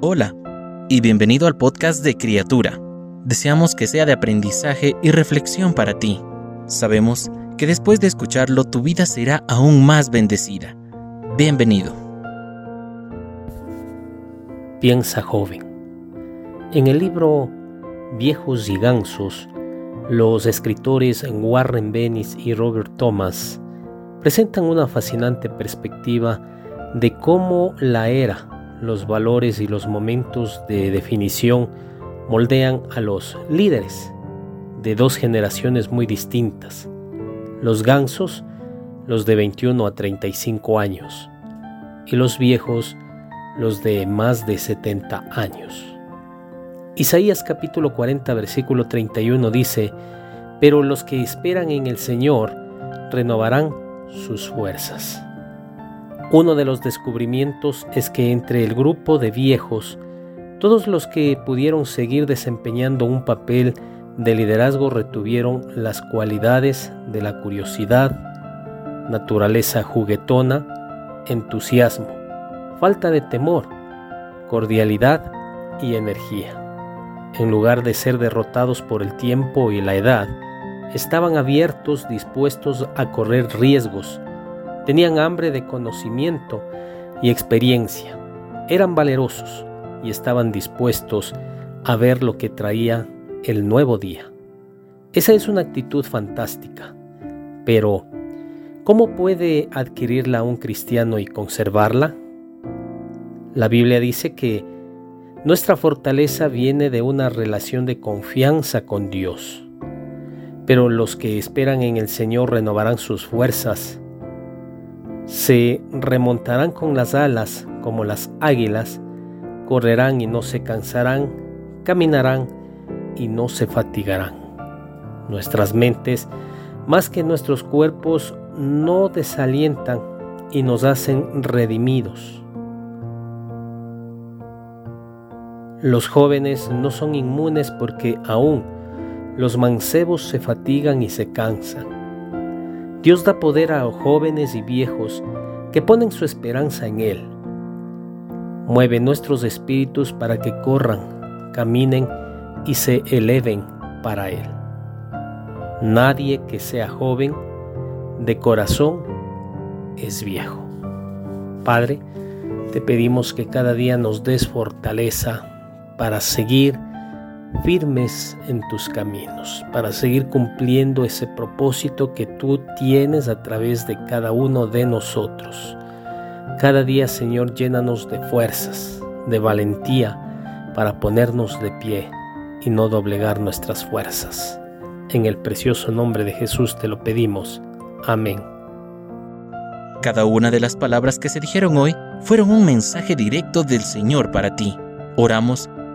Hola y bienvenido al podcast de Criatura. Deseamos que sea de aprendizaje y reflexión para ti. Sabemos que después de escucharlo tu vida será aún más bendecida. Bienvenido. Piensa joven. En el libro Viejos y Gansos, los escritores Warren Bennis y Robert Thomas presentan una fascinante perspectiva de cómo la era, los valores y los momentos de definición moldean a los líderes de dos generaciones muy distintas. Los gansos, los de 21 a 35 años, y los viejos, los de más de 70 años. Isaías capítulo 40 versículo 31 dice, Pero los que esperan en el Señor renovarán sus fuerzas. Uno de los descubrimientos es que entre el grupo de viejos, todos los que pudieron seguir desempeñando un papel de liderazgo retuvieron las cualidades de la curiosidad, naturaleza juguetona, entusiasmo, falta de temor, cordialidad y energía. En lugar de ser derrotados por el tiempo y la edad, estaban abiertos, dispuestos a correr riesgos, tenían hambre de conocimiento y experiencia, eran valerosos y estaban dispuestos a ver lo que traía el nuevo día. Esa es una actitud fantástica, pero ¿cómo puede adquirirla un cristiano y conservarla? La Biblia dice que nuestra fortaleza viene de una relación de confianza con Dios pero los que esperan en el Señor renovarán sus fuerzas. Se remontarán con las alas como las águilas, correrán y no se cansarán, caminarán y no se fatigarán. Nuestras mentes, más que nuestros cuerpos, no desalientan y nos hacen redimidos. Los jóvenes no son inmunes porque aún los mancebos se fatigan y se cansan. Dios da poder a jóvenes y viejos que ponen su esperanza en Él. Mueve nuestros espíritus para que corran, caminen y se eleven para Él. Nadie que sea joven de corazón es viejo. Padre, te pedimos que cada día nos des fortaleza para seguir firmes en tus caminos, para seguir cumpliendo ese propósito que tú tienes a través de cada uno de nosotros. Cada día, Señor, llénanos de fuerzas, de valentía, para ponernos de pie y no doblegar nuestras fuerzas. En el precioso nombre de Jesús te lo pedimos. Amén. Cada una de las palabras que se dijeron hoy fueron un mensaje directo del Señor para ti. Oramos